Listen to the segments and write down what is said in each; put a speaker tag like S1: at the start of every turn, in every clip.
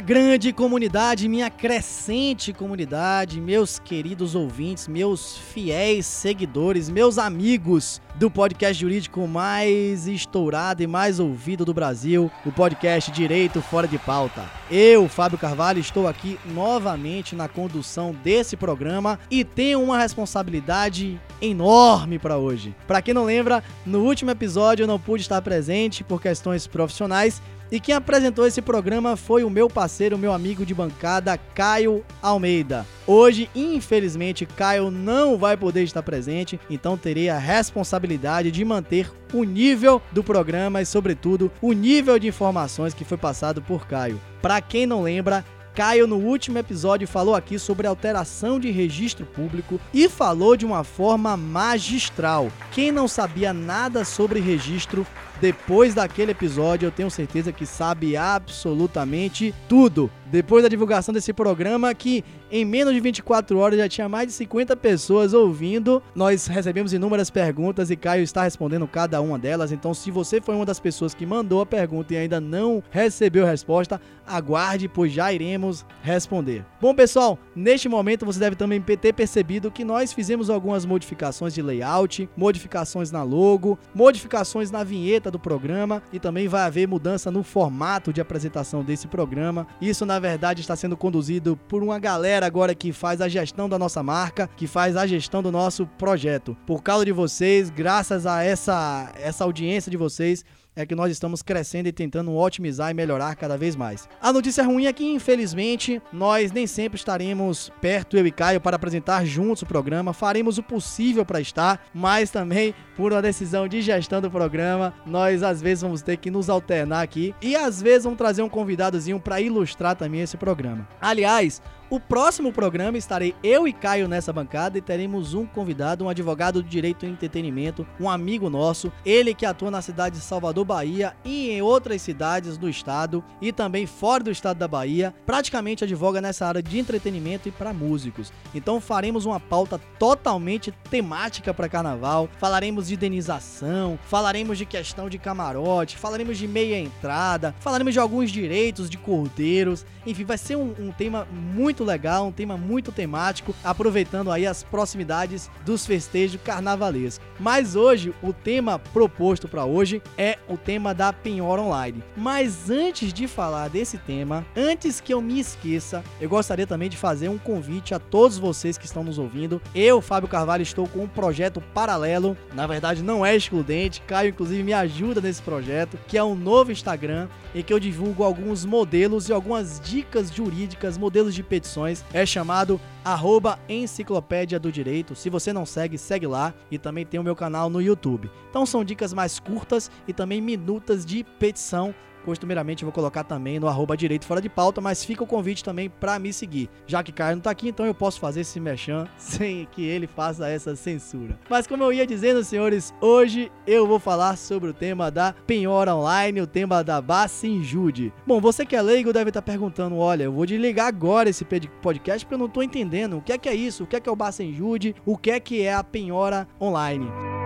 S1: Minha grande comunidade, minha crescente comunidade, meus queridos ouvintes, meus fiéis seguidores, meus amigos do podcast jurídico mais estourado e mais ouvido do Brasil, o podcast Direito Fora de Pauta. Eu, Fábio Carvalho, estou aqui novamente na condução desse programa e tenho uma responsabilidade enorme para hoje. Para quem não lembra, no último episódio eu não pude estar presente por questões profissionais e quem apresentou esse programa foi o meu parceiro, meu amigo de bancada, Caio Almeida. Hoje, infelizmente, Caio não vai poder estar presente, então terei a responsabilidade de manter o nível do programa e, sobretudo, o nível de informações que foi passado por Caio. Para quem não lembra, Caio, no último episódio, falou aqui sobre alteração de registro público e falou de uma forma magistral. Quem não sabia nada sobre registro depois daquele episódio, eu tenho certeza que sabe absolutamente tudo. Depois da divulgação desse programa, que em menos de 24 horas já tinha mais de 50 pessoas ouvindo, nós recebemos inúmeras perguntas e Caio está respondendo cada uma delas. Então, se você foi uma das pessoas que mandou a pergunta e ainda não recebeu a resposta, aguarde, pois já iremos responder. Bom, pessoal, neste momento você deve também ter percebido que nós fizemos algumas modificações de layout, modificações na logo, modificações na vinheta do programa e também vai haver mudança no formato de apresentação desse programa. Isso, na verdade, está sendo conduzido por uma galera agora que faz a gestão da nossa marca, que faz a gestão do nosso projeto. Por causa de vocês, graças a essa, essa audiência de vocês, é que nós estamos crescendo e tentando otimizar e melhorar cada vez mais. A notícia ruim é que, infelizmente, nós nem sempre estaremos perto, eu e Caio, para apresentar juntos o programa. Faremos o possível para estar, mas também, por uma decisão de gestão do programa, nós às vezes vamos ter que nos alternar aqui e às vezes vamos trazer um convidadozinho para ilustrar também esse programa. Aliás, o próximo programa estarei eu e Caio nessa bancada e teremos um convidado, um advogado de direito e entretenimento, um amigo nosso, ele que atua na cidade de Salvador, Bahia e em outras cidades do estado e também fora do estado da Bahia, praticamente advoga nessa área de entretenimento e para músicos. Então faremos uma pauta totalmente temática para carnaval, falaremos de indenização, falaremos de questão de camarote, falaremos de meia entrada, falaremos de alguns direitos de cordeiros, enfim, vai ser um, um tema muito muito legal, um tema muito temático, aproveitando aí as proximidades dos festejos carnavalescos. Mas hoje, o tema proposto para hoje é o tema da penhora online. Mas antes de falar desse tema, antes que eu me esqueça, eu gostaria também de fazer um convite a todos vocês que estão nos ouvindo. Eu, Fábio Carvalho, estou com um projeto paralelo, na verdade não é excludente, Caio inclusive me ajuda nesse projeto, que é um novo Instagram em que eu divulgo alguns modelos e algumas dicas jurídicas, modelos de petições é chamado arroba Enciclopédia do Direito. Se você não segue, segue lá e também tem o meu canal no YouTube. Então são dicas mais curtas e também minutas de petição costumeiramente eu vou colocar também no arroba direito fora de pauta, mas fica o convite também para me seguir. Já que Caio não tá aqui, então eu posso fazer esse mechan sem que ele faça essa censura. Mas como eu ia dizendo, senhores, hoje eu vou falar sobre o tema da penhora online, o tema da Bacinjude. Bom, você que é leigo deve estar tá perguntando, olha, eu vou desligar agora esse podcast porque eu não tô entendendo o que é que é isso, o que é que é o Bacinjude, o que é que é a penhora online.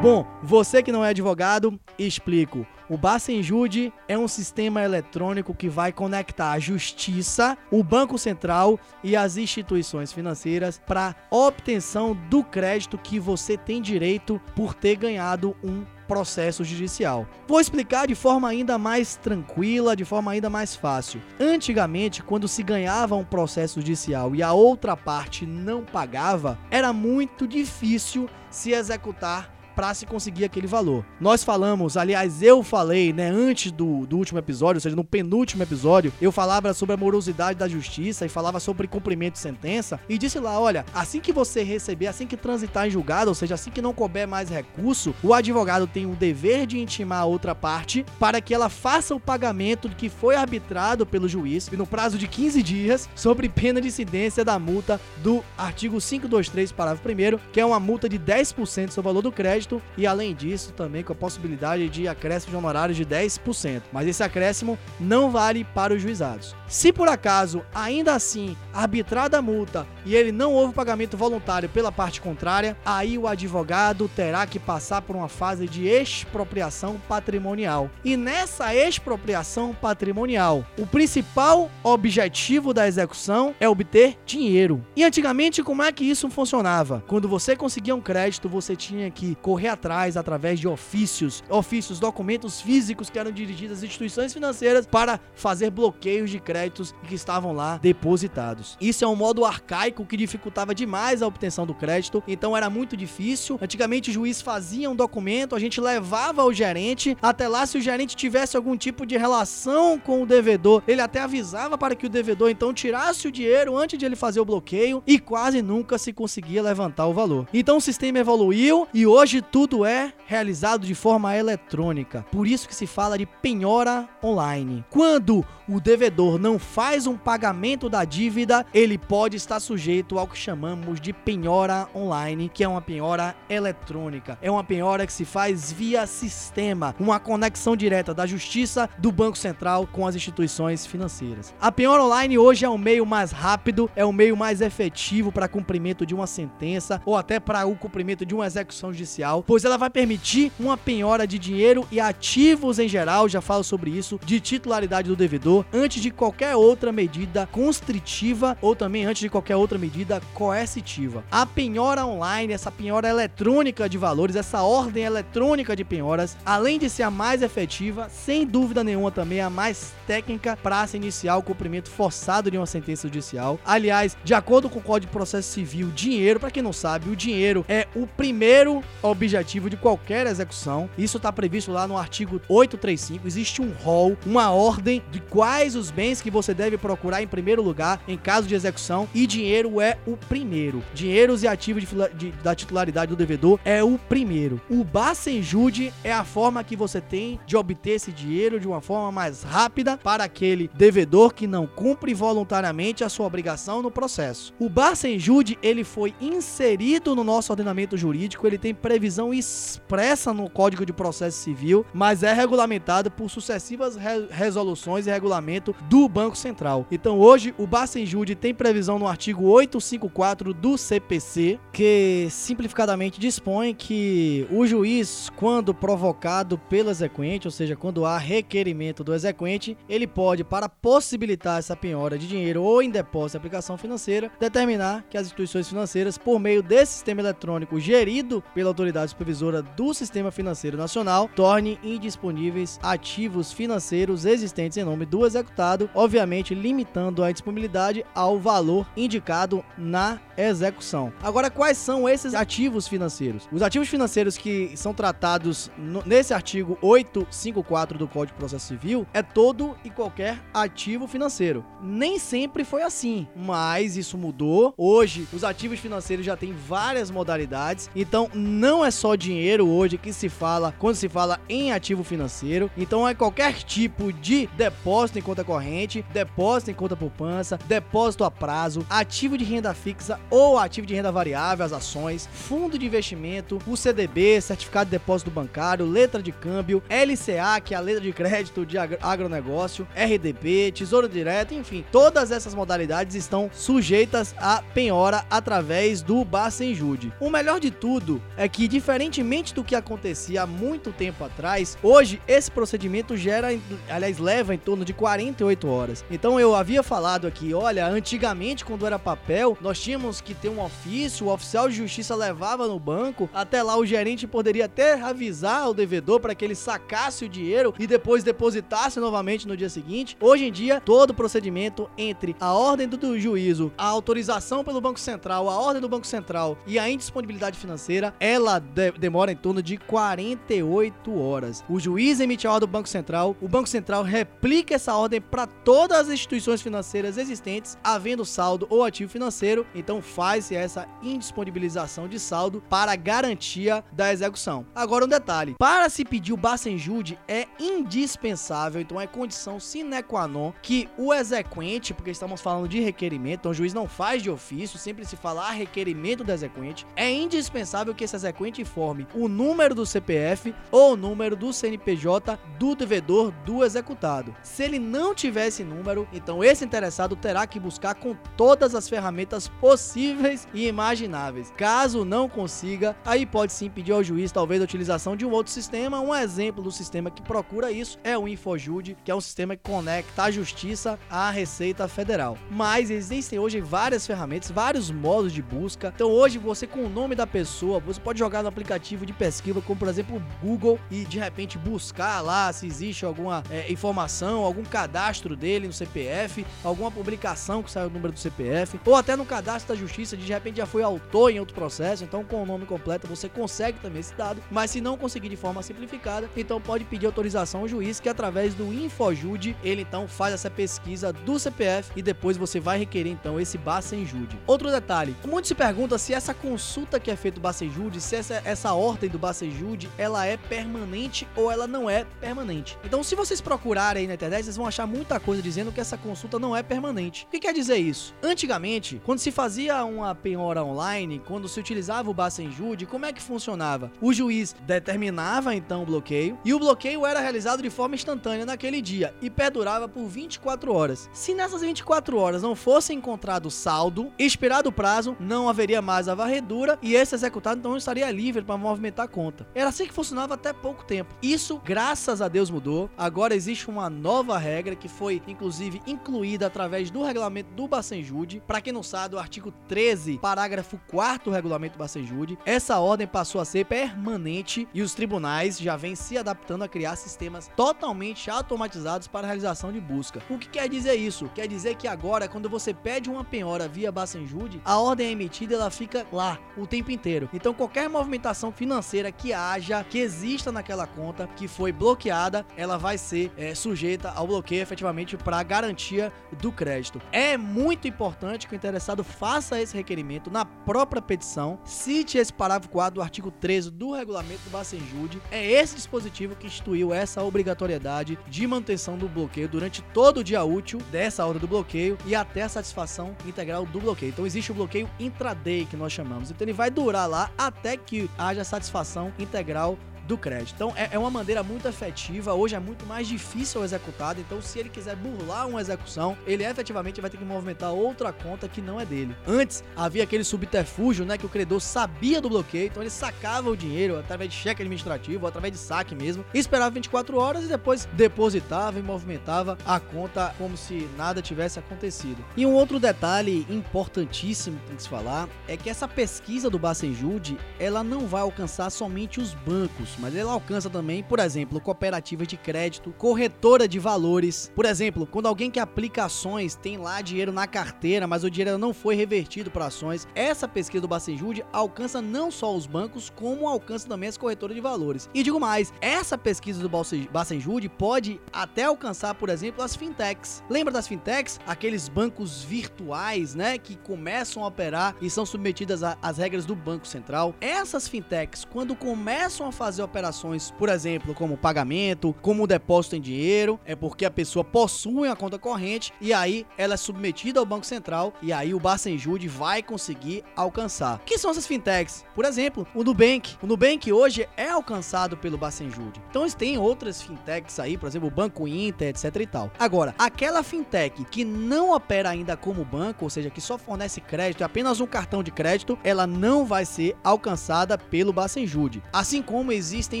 S1: Bom, você que não é advogado, explico. O Bacenjude é um sistema eletrônico que vai conectar a justiça, o Banco Central e as instituições financeiras para obtenção do crédito que você tem direito por ter ganhado um processo judicial. Vou explicar de forma ainda mais tranquila, de forma ainda mais fácil. Antigamente, quando se ganhava um processo judicial e a outra parte não pagava, era muito difícil se executar para se conseguir aquele valor. Nós falamos, aliás, eu falei, né, antes do, do último episódio, ou seja, no penúltimo episódio, eu falava sobre a morosidade da justiça e falava sobre cumprimento de sentença e disse lá, olha, assim que você receber, assim que transitar em julgado, ou seja, assim que não couber mais recurso, o advogado tem o dever de intimar a outra parte para que ela faça o pagamento que foi arbitrado pelo juiz no prazo de 15 dias, sobre pena de incidência da multa do artigo 523, parágrafo 1 que é uma multa de 10% sobre o valor do crédito crédito e além disso também com a possibilidade de acréscimo de honorários de 10%. Mas esse acréscimo não vale para os juizados. Se por acaso, ainda assim, arbitrada a multa e ele não houve pagamento voluntário pela parte contrária, aí o advogado terá que passar por uma fase de expropriação patrimonial. E nessa expropriação patrimonial, o principal objetivo da execução é obter dinheiro. E antigamente, como é que isso funcionava? Quando você conseguia um crédito, você tinha que correr atrás através de ofícios, ofícios, documentos físicos que eram dirigidos às instituições financeiras para fazer bloqueios de crédito créditos que estavam lá depositados. Isso é um modo arcaico que dificultava demais a obtenção do crédito, então era muito difícil. Antigamente o juiz fazia um documento, a gente levava ao gerente, até lá se o gerente tivesse algum tipo de relação com o devedor, ele até avisava para que o devedor então tirasse o dinheiro antes de ele fazer o bloqueio e quase nunca se conseguia levantar o valor. Então o sistema evoluiu e hoje tudo é realizado de forma eletrônica. Por isso que se fala de penhora online. Quando o devedor não faz um pagamento da dívida, ele pode estar sujeito ao que chamamos de penhora online, que é uma penhora eletrônica. É uma penhora que se faz via sistema, uma conexão direta da Justiça do Banco Central com as instituições financeiras. A penhora online hoje é o meio mais rápido, é o meio mais efetivo para cumprimento de uma sentença ou até para o cumprimento de uma execução judicial, pois ela vai permitir uma penhora de dinheiro e ativos em geral, já falo sobre isso, de titularidade do devedor antes de qualquer outra medida constritiva ou também antes de qualquer outra medida coercitiva. A penhora online, essa penhora eletrônica de valores, essa ordem eletrônica de penhoras, além de ser a mais efetiva, sem dúvida nenhuma também a mais técnica para se iniciar o cumprimento forçado de uma sentença judicial. Aliás, de acordo com o Código de Processo Civil, dinheiro, para quem não sabe, o dinheiro é o primeiro objetivo de qualquer execução. Isso está previsto lá no artigo 835. Existe um rol, uma ordem de quais os bens que você deve procurar em primeiro lugar em caso de execução e dinheiro é o primeiro. Dinheiros e ativos de, de, da titularidade do devedor é o primeiro. O Bacenjude é a forma que você tem de obter esse dinheiro de uma forma mais rápida para aquele devedor que não cumpre voluntariamente a sua obrigação no processo. O Bacenjude ele foi inserido no nosso ordenamento jurídico, ele tem previsão expressa no Código de Processo Civil, mas é regulamentado por sucessivas re resoluções e regulamento do Banco Banco Central. Então hoje o Bacenjude tem previsão no artigo 854 do CPC, que simplificadamente dispõe que o juiz, quando provocado pelo exequente, ou seja, quando há requerimento do exequente, ele pode, para possibilitar essa penhora de dinheiro ou em depósito de aplicação financeira, determinar que as instituições financeiras, por meio desse sistema eletrônico gerido pela autoridade supervisora do Sistema Financeiro Nacional, torne indisponíveis ativos financeiros existentes em nome do executado, obviamente limitando a disponibilidade ao valor indicado na execução. Agora, quais são esses ativos financeiros? Os ativos financeiros que são tratados no, nesse artigo 854 do Código de Processo Civil é todo e qualquer ativo financeiro. Nem sempre foi assim, mas isso mudou. Hoje, os ativos financeiros já têm várias modalidades, então não é só dinheiro hoje que se fala quando se fala em ativo financeiro. Então é qualquer tipo de depósito em conta corrente depósito em conta poupança, depósito a prazo, ativo de renda fixa ou ativo de renda variável, as ações, fundo de investimento, o CDB, certificado de depósito bancário, letra de câmbio, LCA, que é a letra de crédito de agronegócio, RDB, tesouro direto, enfim, todas essas modalidades estão sujeitas a penhora através do Bacenjude. O melhor de tudo é que, diferentemente do que acontecia há muito tempo atrás, hoje esse procedimento gera, aliás, leva em torno de 48 horas. Então eu havia falado aqui, olha, antigamente quando era papel, nós tínhamos que ter um ofício, o oficial de justiça levava no banco, até lá o gerente poderia até avisar o devedor para que ele sacasse o dinheiro e depois depositasse novamente no dia seguinte. Hoje em dia, todo o procedimento entre a ordem do juízo, a autorização pelo Banco Central, a ordem do Banco Central e a indisponibilidade financeira, ela de demora em torno de 48 horas. O juiz emite a ordem do Banco Central, o Banco Central replica essa ordem para todas as instituições financeiras existentes, havendo saldo ou ativo financeiro. Então faz-se essa indisponibilização de saldo para garantia da execução. Agora um detalhe: para se pedir o Bacenjude é indispensável, então é condição sine qua non que o exequente, porque estamos falando de requerimento, então o juiz não faz de ofício, sempre se fala requerimento do exequente, é indispensável que esse exequente informe o número do CPF ou o número do CNPJ do devedor do executado. Se ele não tiver esse número, então esse interessado terá que buscar com todas as ferramentas possíveis e imagináveis. Caso não consiga, aí pode sim pedir ao juiz talvez a utilização de um outro sistema. Um exemplo do sistema que procura isso é o Infojude, que é um sistema que conecta a justiça à Receita Federal. Mas existem hoje várias ferramentas, vários modos de busca. Então hoje você com o nome da pessoa, você pode jogar no aplicativo de pesquisa, como por exemplo o Google, e de repente buscar lá se existe alguma é, informação, algum cadastro dele no CPF, alguma publicação que saiu o número do CPF, ou até no cadastro da justiça, de repente já foi autor em outro processo, então com o nome completo você consegue também esse dado, mas se não conseguir de forma simplificada, então pode pedir autorização ao juiz que através do Infojude, ele então faz essa pesquisa do CPF e depois você vai requerer então esse Bacenjude. Outro detalhe, muito se pergunta se essa consulta que é feita do Bacenjude, se essa, essa ordem do Bacenjude, ela é permanente ou ela não é permanente. Então se vocês procurarem aí na internet, vocês vão achar muita coisa dizendo que essa consulta não é permanente. O que quer dizer isso? Antigamente, quando se fazia uma penhora online, quando se utilizava o Bacenjude, como é que funcionava? O juiz determinava então o bloqueio e o bloqueio era realizado de forma instantânea naquele dia e perdurava por 24 horas. Se nessas 24 horas não fosse encontrado saldo, expirado o prazo, não haveria mais a varredura e esse executado então estaria livre para movimentar a conta. Era assim que funcionava até pouco tempo. Isso, graças a Deus, mudou. Agora existe uma nova regra que foi inclusive incluída através do regulamento do Bacenjude. Para quem não sabe, o artigo 13, parágrafo 4 do regulamento do Bacenjude, essa ordem passou a ser permanente e os tribunais já vêm se adaptando a criar sistemas totalmente automatizados para a realização de busca. O que quer dizer isso? Quer dizer que agora, quando você pede uma penhora via Bacenjude, a ordem é emitida ela fica lá o tempo inteiro. Então qualquer movimentação financeira que haja, que exista naquela conta, que foi bloqueada, ela vai ser é, sujeita ao bloqueio efetivamente para garantia do crédito. É muito importante que o interessado faça esse requerimento na própria petição, cite esse parágrafo 4 do artigo 13 do regulamento do Bacenjude. É esse dispositivo que instituiu essa obrigatoriedade de manutenção do bloqueio durante todo o dia útil dessa hora do bloqueio e até a satisfação integral do bloqueio. Então existe o bloqueio intraday que nós chamamos. Então ele vai durar lá até haja satisfação integral do crédito. Então é, é, uma maneira muito efetiva, hoje é muito mais difícil o executado, então se ele quiser burlar uma execução, ele efetivamente vai ter que movimentar outra conta que não é dele. Antes havia aquele subterfúgio, né, que o credor sabia do bloqueio, então ele sacava o dinheiro através de cheque administrativo, através de saque mesmo, esperava 24 horas e depois depositava e movimentava a conta como se nada tivesse acontecido. E um outro detalhe importantíssimo que tem que se falar é que essa pesquisa do Bacenjude, ela não vai alcançar somente os bancos, mas ele alcança também, por exemplo, cooperativas de crédito, corretora de valores. Por exemplo, quando alguém que aplica ações tem lá dinheiro na carteira, mas o dinheiro não foi revertido para ações, essa pesquisa do Bacenjude alcança não só os bancos, como alcança também as corretoras de valores. E digo mais, essa pesquisa do Bacenjude pode até alcançar, por exemplo, as fintechs. Lembra das fintechs? Aqueles bancos virtuais, né, que começam a operar e são submetidas às regras do Banco Central. Essas fintechs, quando começam a fazer operações, por exemplo, como pagamento, como depósito em dinheiro, é porque a pessoa possui a conta corrente e aí ela é submetida ao Banco Central e aí o Bacenjude vai conseguir alcançar. O que são essas fintechs? Por exemplo, o Nubank. O Nubank hoje é alcançado pelo Bacenjude. Então têm outras fintechs aí, por exemplo, o Banco Inter, etc e tal. Agora, aquela fintech que não opera ainda como banco, ou seja, que só fornece crédito, é apenas um cartão de crédito, ela não vai ser alcançada pelo Bacenjude. Assim como existe existem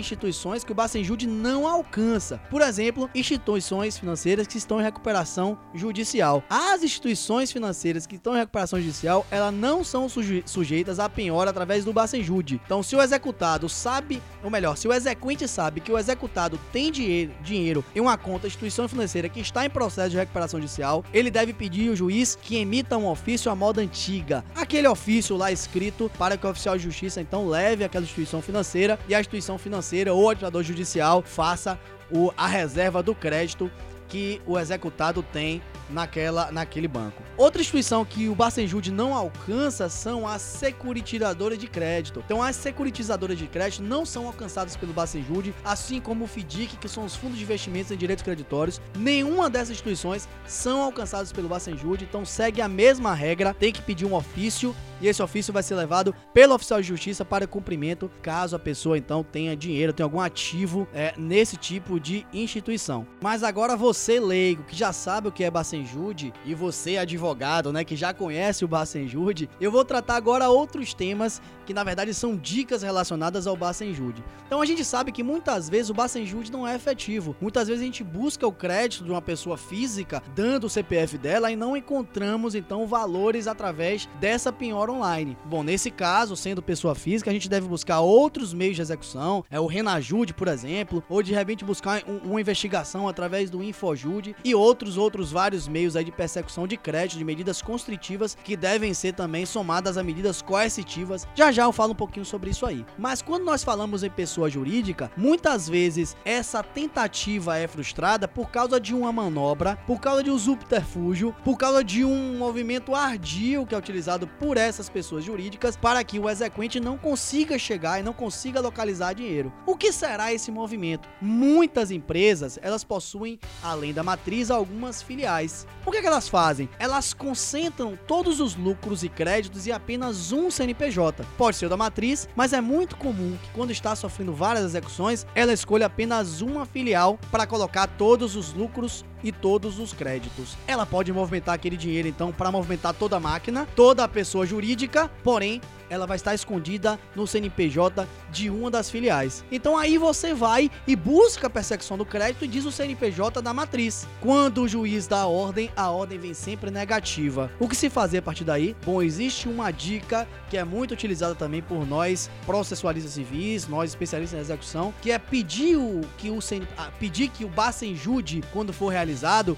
S1: instituições que o Bacenjude não alcança. Por exemplo, instituições financeiras que estão em recuperação judicial. As instituições financeiras que estão em recuperação judicial, elas não são suje sujeitas a penhora através do Bacenjude. Então, se o executado sabe, ou melhor, se o exequente sabe que o executado tem dinheiro, dinheiro em uma conta instituição financeira que está em processo de recuperação judicial, ele deve pedir ao juiz que emita um ofício à moda antiga. Aquele ofício lá escrito para que o oficial de justiça então leve aquela instituição financeira e a instituição financeira ou administrador judicial faça o, a reserva do crédito que o executado tem naquela, naquele banco. Outra instituição que o Bacenjude não alcança são as securitizadoras de crédito. Então, as securitizadoras de crédito não são alcançadas pelo Bacenjude, assim como o FDIC, que são os fundos de investimentos em direitos creditórios. Nenhuma dessas instituições são alcançadas pelo Bacenjude, então segue a mesma regra, tem que pedir um ofício e esse ofício vai ser levado pelo oficial de justiça para cumprimento, caso a pessoa então tenha dinheiro, tenha algum ativo é, nesse tipo de instituição. Mas agora você leigo, que já sabe o que é Bacenjude, e você advogado, né, que já conhece o Bacenjude, eu vou tratar agora outros temas que na verdade são dicas relacionadas ao Bacenjude. Então a gente sabe que muitas vezes o Bacenjude não é efetivo. Muitas vezes a gente busca o crédito de uma pessoa física dando o CPF dela e não encontramos então valores através dessa penhora online. Bom, nesse caso, sendo pessoa física, a gente deve buscar outros meios de execução, é o Renajude, por exemplo, ou de repente buscar um, uma investigação através do Infojude e outros outros vários meios aí de persecução de crédito, de medidas constritivas que devem ser também somadas a medidas coercitivas. Já já eu falo um pouquinho sobre isso aí. Mas quando nós falamos em pessoa jurídica, muitas vezes essa tentativa é frustrada por causa de uma manobra, por causa de um subterfúgio, por causa de um movimento ardio que é utilizado por essas pessoas jurídicas para que o exequente não consiga chegar e não consiga localizar dinheiro. O que será esse movimento? Muitas empresas, elas possuem, além da matriz, algumas filiais. O que, que elas fazem? Elas concentram todos os lucros e créditos em apenas um CNPJ. Pode ser o da matriz, mas é muito comum que quando está sofrendo várias execuções, ela escolha apenas uma filial para colocar todos os lucros e todos os créditos. Ela pode movimentar aquele dinheiro então para movimentar toda a máquina, toda a pessoa jurídica, porém ela vai estar escondida no CNPJ de uma das filiais. Então aí você vai e busca a persecução do crédito e diz o CNPJ da matriz. Quando o juiz dá a ordem, a ordem vem sempre negativa. O que se fazer a partir daí? Bom, existe uma dica que é muito utilizada também por nós processualistas civis, nós especialistas em execução, que é pedir o que o CN... pedir que o Bacenjude quando for realizado,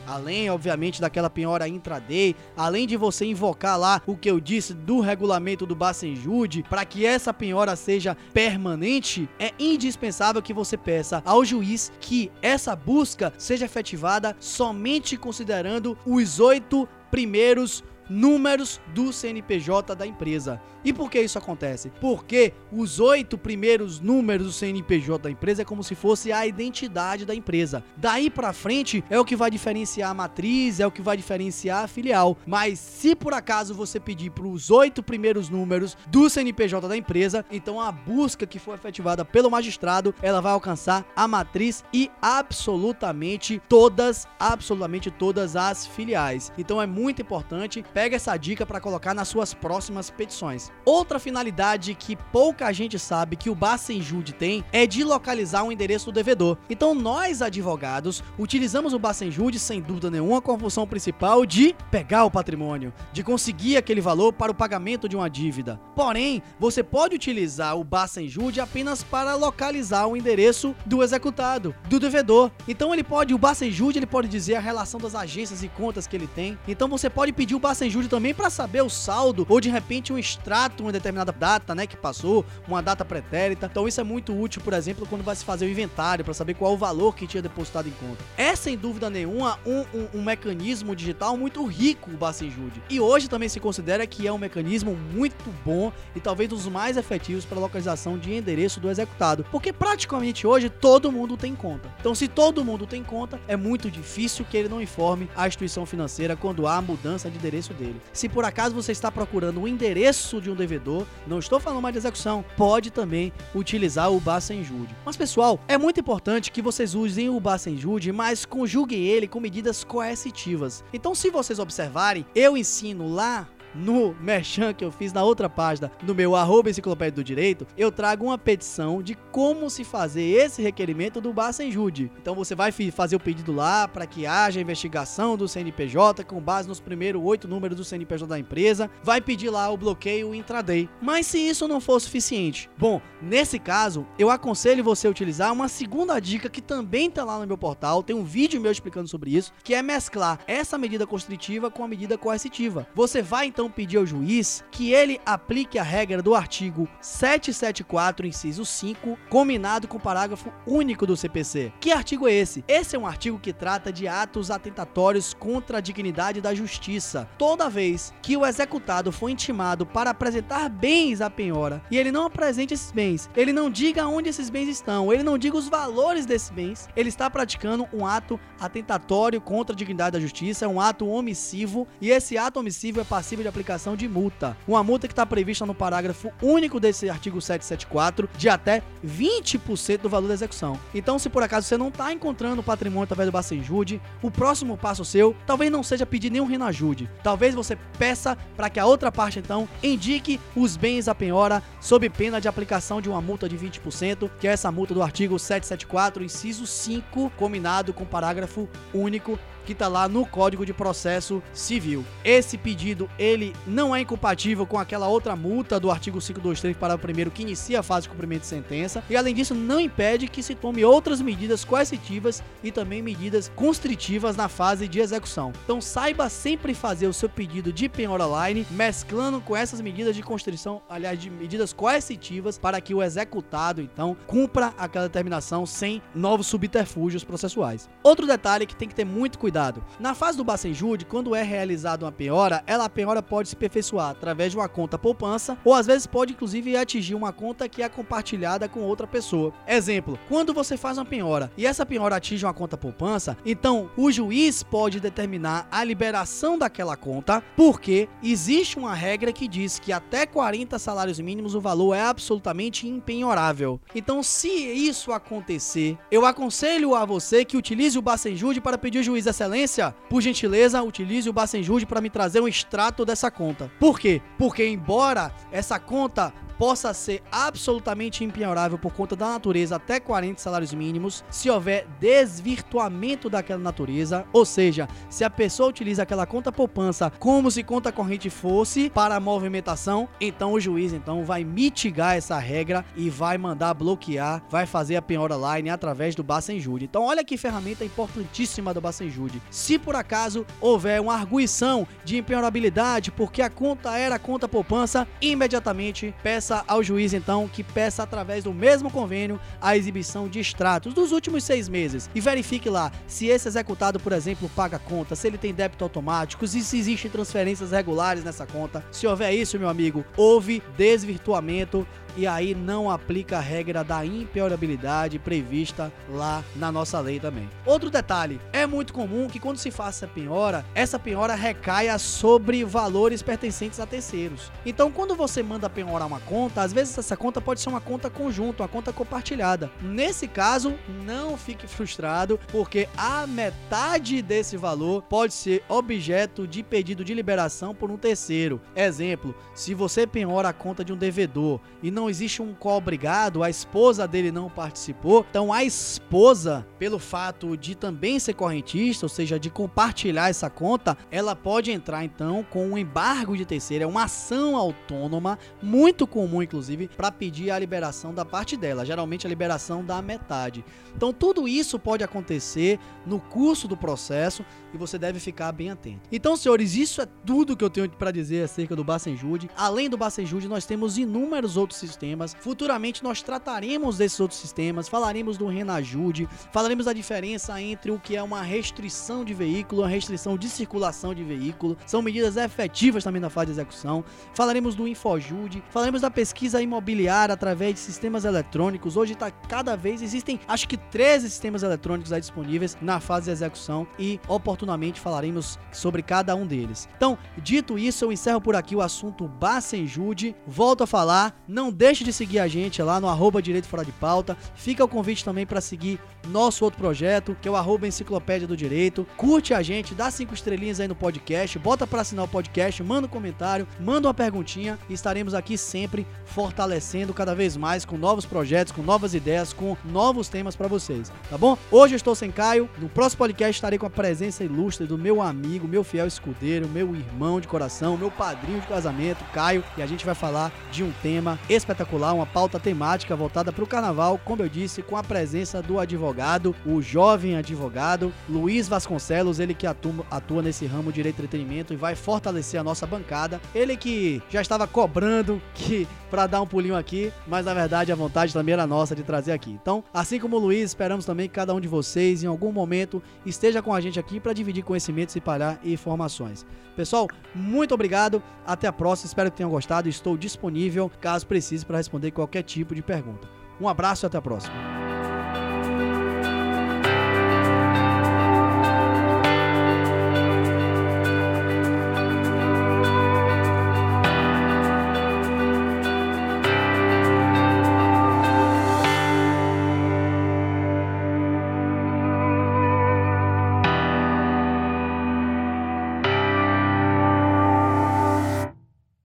S1: além obviamente daquela penhora intraday, além de você invocar lá o que eu disse do regulamento do Bacenjude para que essa penhora seja permanente, é indispensável que você peça ao juiz que essa busca seja efetivada somente considerando os oito primeiros números do CNPJ da empresa. E por que isso acontece? Porque os oito primeiros números do CNPJ da empresa é como se fosse a identidade da empresa. Daí para frente é o que vai diferenciar a matriz, é o que vai diferenciar a filial. Mas se por acaso você pedir para os oito primeiros números do CNPJ da empresa, então a busca que for efetivada pelo magistrado, ela vai alcançar a matriz e absolutamente todas, absolutamente todas as filiais. Então é muito importante Pega essa dica para colocar nas suas próximas petições. Outra finalidade que pouca gente sabe que o Bacenjude tem é de localizar o endereço do devedor. Então nós advogados utilizamos o Bacenjude sem dúvida nenhuma com a função principal de pegar o patrimônio, de conseguir aquele valor para o pagamento de uma dívida. Porém, você pode utilizar o Bacenjude apenas para localizar o endereço do executado, do devedor. Então ele pode, o Bacenjude, ele pode dizer a relação das agências e contas que ele tem. Então você pode pedir o Bacenjude Senjude também para saber o saldo ou de repente um extrato, uma determinada data, né, que passou, uma data pretérita. Então isso é muito útil, por exemplo, quando vai se fazer o inventário para saber qual o valor que tinha depositado em conta. É sem dúvida nenhuma um, um, um mecanismo digital muito rico o Bacenjude. E hoje também se considera que é um mecanismo muito bom e talvez dos mais efetivos para localização de endereço do executado, porque praticamente hoje todo mundo tem conta. Então se todo mundo tem conta, é muito difícil que ele não informe a instituição financeira quando há mudança de endereço endereço dele. Se por acaso você está procurando o endereço de um devedor, não estou falando mais de execução, pode também utilizar o Bacenjude. Mas pessoal, é muito importante que vocês usem o Bacenjude, mas conjuguem ele com medidas coercitivas. Então se vocês observarem, eu ensino lá no merchan que eu fiz na outra página, no meu arroba enciclopédia do direito, eu trago uma petição de como se fazer esse requerimento do Bacenjude. Então você vai fazer o pedido lá para que haja investigação do CNPJ com base nos primeiros oito números do CNPJ da empresa, vai pedir lá o bloqueio intraday. Mas se isso não for suficiente, bom, nesse caso, eu aconselho você a utilizar uma segunda dica que também tá lá no meu portal, tem um vídeo meu explicando sobre isso, que é mesclar essa medida constritiva com a medida coercitiva. Você vai então então pedir ao juiz que ele aplique a regra do artigo 774, inciso 5, combinado com o parágrafo único do CPC. Que artigo é esse? Esse é um artigo que trata de atos atentatórios contra a dignidade da justiça. Toda vez que o executado for intimado para apresentar bens à penhora e ele não apresente esses bens, ele não diga onde esses bens estão, ele não diga os valores desses bens, ele está praticando um ato atentatório contra a dignidade da justiça, é um ato omissivo e esse ato omissivo é passível de aplicação de multa. Uma multa que está prevista no parágrafo único desse artigo 774 de até 20% do valor da execução. Então, se por acaso você não está encontrando o patrimônio através do Bacenjude, o próximo passo seu talvez não seja pedir nenhum renajude. Talvez você peça para que a outra parte então indique os bens à penhora sob pena de aplicação de uma multa de 20%, que é essa multa do artigo 774, inciso 5, combinado com o parágrafo único que está lá no Código de Processo Civil. Esse pedido, ele não é incompatível com aquela outra multa do artigo 523 para o primeiro que inicia a fase de cumprimento de sentença e além disso não impede que se tome outras medidas coercitivas e também medidas constritivas na fase de execução. Então saiba sempre fazer o seu pedido de penhora online mesclando com essas medidas de constrição, aliás, de medidas coercitivas para que o executado então cumpra aquela determinação sem novos subterfúgios processuais. Outro detalhe que tem que ter muito cuidado cuidado. Na fase do Bacenjude, quando é realizada uma penhora, ela a penhora pode se aperfeiçoar através de uma conta poupança ou às vezes pode inclusive atingir uma conta que é compartilhada com outra pessoa. Exemplo, quando você faz uma penhora e essa penhora atinge uma conta poupança, então o juiz pode determinar a liberação daquela conta, porque existe uma regra que diz que até 40 salários mínimos o valor é absolutamente impenhorável. Então, se isso acontecer, eu aconselho a você que utilize o Bacenjude para pedir ao juiz essa Excelência, por gentileza, utilize o Bacenjude para me trazer um extrato dessa conta. Por quê? Porque embora essa conta possa ser absolutamente impenhorável por conta da natureza até 40 salários mínimos, se houver desvirtuamento daquela natureza, ou seja, se a pessoa utiliza aquela conta poupança como se conta corrente fosse para a movimentação, então o juiz então vai mitigar essa regra e vai mandar bloquear, vai fazer a penhora line através do Bacenjude. Então olha que ferramenta importantíssima do Bacenjude. Se por acaso houver uma arguição de impenhorabilidade porque a conta era conta poupança, imediatamente peça peça ao juiz, então, que peça através do mesmo convênio a exibição de extratos dos últimos seis meses e verifique lá se esse executado, por exemplo, paga conta, se ele tem débito automático, se existem transferências regulares nessa conta. Se houver isso, meu amigo, houve desvirtuamento e aí não aplica a regra da impenhorabilidade prevista lá na nossa lei também. Outro detalhe, é muito comum que quando se faça penhora, essa penhora recaia sobre valores pertencentes a terceiros. Então, quando você manda penhorar uma conta, às vezes essa conta pode ser uma conta conjunta, uma conta compartilhada. Nesse caso, não fique frustrado, porque a metade desse valor pode ser objeto de pedido de liberação por um terceiro. Exemplo, se você penhora a conta de um devedor e não não existe um co-obrigado, a esposa dele não participou. Então a esposa, pelo fato de também ser correntista, ou seja, de compartilhar essa conta, ela pode entrar então com um embargo de terceira, é uma ação autônoma, muito comum inclusive, para pedir a liberação da parte dela, geralmente a liberação da metade. Então tudo isso pode acontecer no curso do processo e você deve ficar bem atento. Então, senhores, isso é tudo que eu tenho para dizer acerca do Bacenjude. Além do Bacenjude, nós temos inúmeros outros sistemas. Futuramente nós trataremos desses outros sistemas, falaremos do Renajude, falaremos da diferença entre o que é uma restrição de veículo, uma restrição de circulação de veículo. São medidas efetivas também na fase de execução. Falaremos do Infojude, falaremos da pesquisa imobiliária através de sistemas eletrônicos. Hoje está cada vez existem, acho que 13 sistemas eletrônicos aí disponíveis na fase de execução e oportunamente falaremos sobre cada um deles. Então, dito isso, eu encerro por aqui o assunto Bacenjude. Volto a falar, não deixe de seguir a gente lá no arroba Direito Fora de Pauta. Fica o convite também para seguir nosso outro projeto, que é o arroba Enciclopédia do Direito. Curte a gente, dá cinco estrelinhas aí no podcast, bota para assinar o podcast, manda um comentário, manda uma perguntinha e estaremos aqui sempre fortalecendo cada vez mais com novos projetos, com novas ideias, com novos temas para vocês, tá bom? Hoje eu estou sem Caio, no próximo podcast estarei com a presença ilustre do meu amigo, meu fiel escudeiro, meu irmão de coração, meu padrinho de casamento, Caio, e a gente vai falar de um tema espetacular, uma pauta temática voltada para o carnaval, como eu disse, com a presença do advogado, o jovem advogado Luiz Vasconcelos, ele que atua, atua nesse ramo direito e entretenimento e vai fortalecer a nossa bancada. Ele que já estava cobrando que para dar um pulinho aqui, mas na verdade a vontade também era nossa de trazer aqui. Então, assim como o Luiz, esperamos também que cada um de vocês em algum momento esteja com a gente aqui para dividir conhecimentos e parar informações. Pessoal, muito obrigado. Até a próxima. Espero que tenham gostado. Estou disponível caso precise para responder qualquer tipo de pergunta. Um abraço e até a próxima.